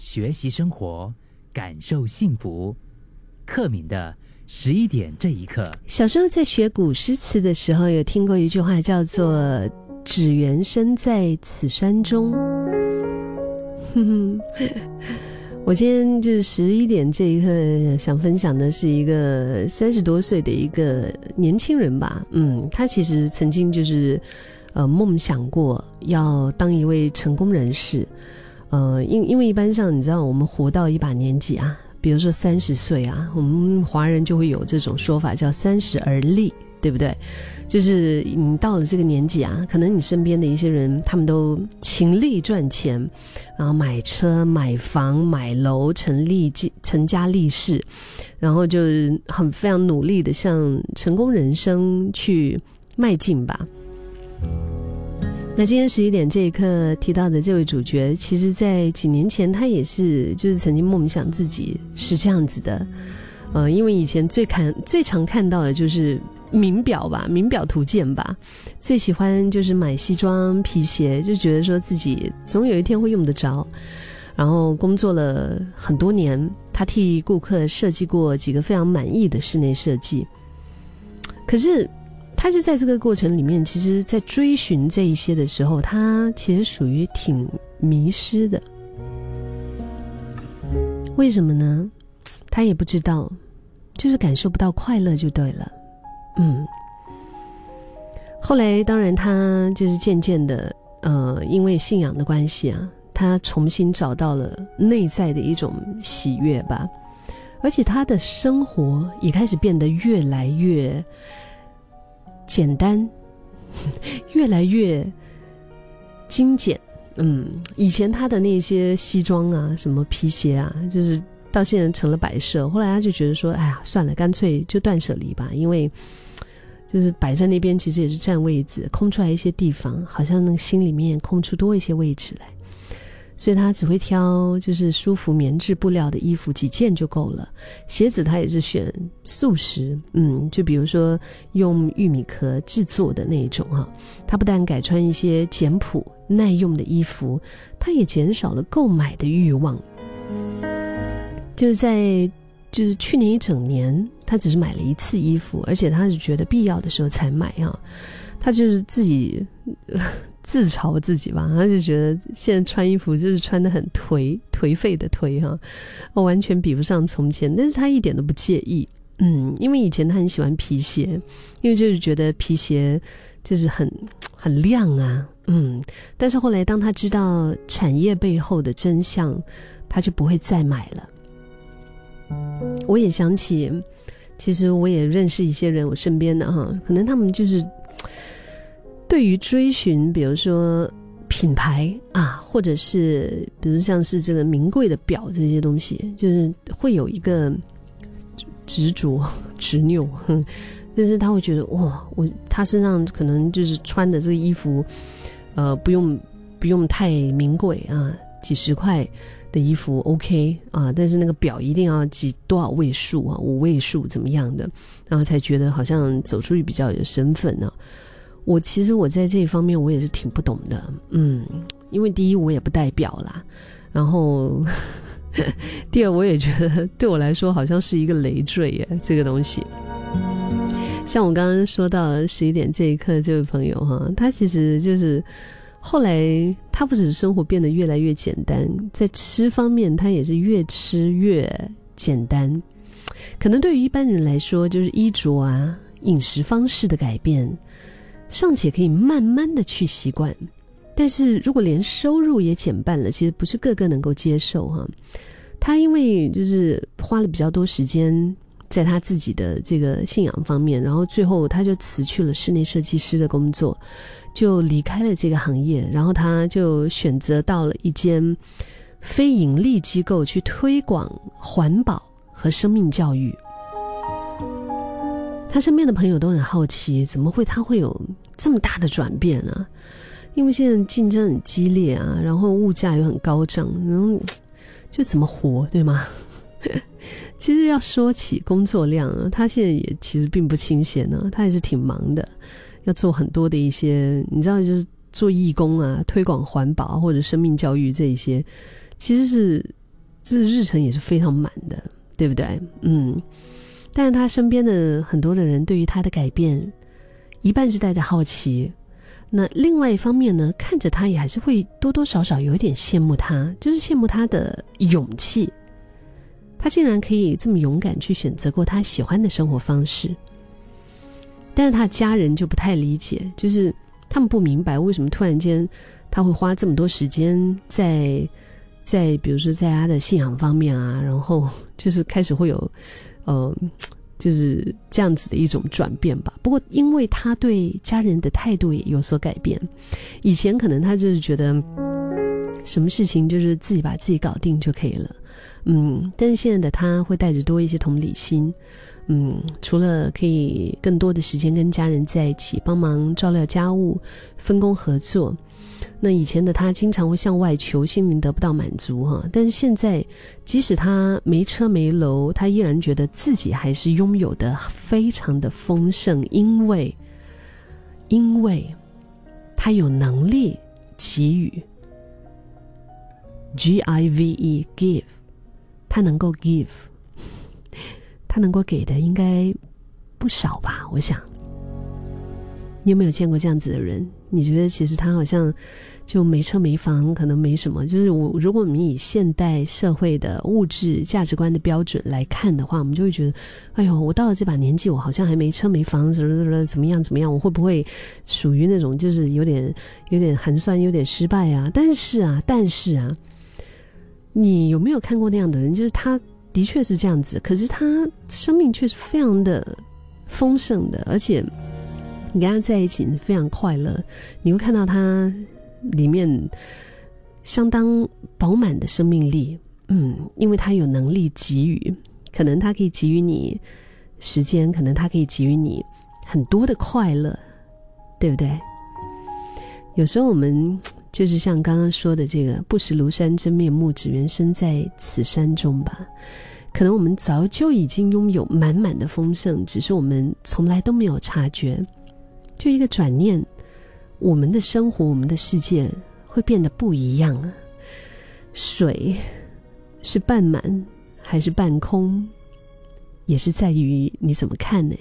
学习生活，感受幸福。克敏的十一点这一刻，小时候在学古诗词的时候，有听过一句话，叫做“只缘身在此山中”。哼哼，我今天就是十一点这一刻，想分享的是一个三十多岁的一个年轻人吧。嗯，他其实曾经就是呃梦想过要当一位成功人士。呃，因因为一般上你知道，我们活到一把年纪啊。比如说三十岁啊，我们华人就会有这种说法，叫“三十而立”，对不对？就是你到了这个年纪啊，可能你身边的一些人，他们都勤力赚钱，然后买车、买房、买楼，成立成家立室，然后就很非常努力的向成功人生去迈进吧。那今天十一点这一刻提到的这位主角，其实，在几年前他也是，就是曾经梦想自己是这样子的，呃，因为以前最看最常看到的就是名表吧，名表图鉴吧，最喜欢就是买西装皮鞋，就觉得说自己总有一天会用得着。然后工作了很多年，他替顾客设计过几个非常满意的室内设计，可是。他就在这个过程里面，其实，在追寻这一些的时候，他其实属于挺迷失的。为什么呢？他也不知道，就是感受不到快乐就对了。嗯。后来，当然，他就是渐渐的，呃，因为信仰的关系啊，他重新找到了内在的一种喜悦吧，而且他的生活也开始变得越来越。简单，越来越精简。嗯，以前他的那些西装啊，什么皮鞋啊，就是到现在成了摆设。后来他就觉得说：“哎呀，算了，干脆就断舍离吧。”因为就是摆在那边，其实也是占位置，空出来一些地方，好像那个心里面空出多一些位置来。所以他只会挑就是舒服棉质布料的衣服，几件就够了。鞋子他也是选素食，嗯，就比如说用玉米壳制作的那一种哈。他不但改穿一些简朴耐用的衣服，他也减少了购买的欲望。就是在就是去年一整年，他只是买了一次衣服，而且他是觉得必要的时候才买啊。他就是自己。自嘲自己吧，他就觉得现在穿衣服就是穿的很颓颓废的颓哈，我完全比不上从前。但是他一点都不介意，嗯，因为以前他很喜欢皮鞋，因为就是觉得皮鞋就是很 很亮啊，嗯。但是后来当他知道产业背后的真相，他就不会再买了。我也想起，其实我也认识一些人，我身边的哈，可能他们就是。对于追寻，比如说品牌啊，或者是比如像是这个名贵的表这些东西，就是会有一个执着执拗，但是他会觉得哇，我他身上可能就是穿的这个衣服，呃，不用不用太名贵啊，几十块的衣服 OK 啊，但是那个表一定要几多少位数啊，五位数怎么样的，然后才觉得好像走出去比较有身份呢。我其实我在这一方面我也是挺不懂的，嗯，因为第一我也不代表啦，然后 第二我也觉得对我来说好像是一个累赘耶，这个东西。像我刚刚说到十一点这一刻，这位朋友哈，他其实就是后来他不只是生活变得越来越简单，在吃方面他也是越吃越简单。可能对于一般人来说，就是衣着啊、饮食方式的改变。尚且可以慢慢的去习惯，但是如果连收入也减半了，其实不是个个能够接受哈。他因为就是花了比较多时间在他自己的这个信仰方面，然后最后他就辞去了室内设计师的工作，就离开了这个行业，然后他就选择到了一间非盈利机构去推广环保和生命教育。他身边的朋友都很好奇，怎么会他会有这么大的转变啊？因为现在竞争很激烈啊，然后物价又很高涨，然后就怎么活，对吗？其实要说起工作量啊，他现在也其实并不清闲呢，他也是挺忙的，要做很多的一些，你知道，就是做义工啊，推广环保或者生命教育这一些，其实是这日程也是非常满的，对不对？嗯，但是他身边的很多的人对于他的改变，一半是带着好奇，那另外一方面呢，看着他也还是会多多少少有一点羡慕他，就是羡慕他的勇气，他竟然可以这么勇敢去选择过他喜欢的生活方式。但是他的家人就不太理解，就是他们不明白为什么突然间他会花这么多时间在在比如说在他的信仰方面啊，然后就是开始会有呃就是这样子的一种转变吧。不过因为他对家人的态度也有所改变，以前可能他就是觉得什么事情就是自己把自己搞定就可以了，嗯，但是现在的他会带着多一些同理心。嗯，除了可以更多的时间跟家人在一起，帮忙照料家务，分工合作，那以前的他经常会向外求，心灵得不到满足哈。但是现在，即使他没车没楼，他依然觉得自己还是拥有的非常的丰盛，因为，因为他有能力给予，G I V E give，他能够 give。他能够给的应该不少吧？我想，你有没有见过这样子的人？你觉得其实他好像就没车没房，可能没什么。就是我，如果我们以现代社会的物质价值观的标准来看的话，我们就会觉得，哎呦，我到了这把年纪，我好像还没车没房，怎么怎么怎么样怎么样？我会不会属于那种就是有点有点寒酸、有点失败啊？但是啊，但是啊，你有没有看过那样的人？就是他。的确是这样子，可是他生命却是非常的丰盛的，而且你跟他在一起非常快乐。你会看到他里面相当饱满的生命力，嗯，因为他有能力给予，可能他可以给予你时间，可能他可以给予你很多的快乐，对不对？有时候我们就是像刚刚说的这个“不识庐山真面目，只缘身在此山中”吧。可能我们早就已经拥有满满的丰盛，只是我们从来都没有察觉。就一个转念，我们的生活、我们的世界会变得不一样啊！水是半满还是半空，也是在于你怎么看呢？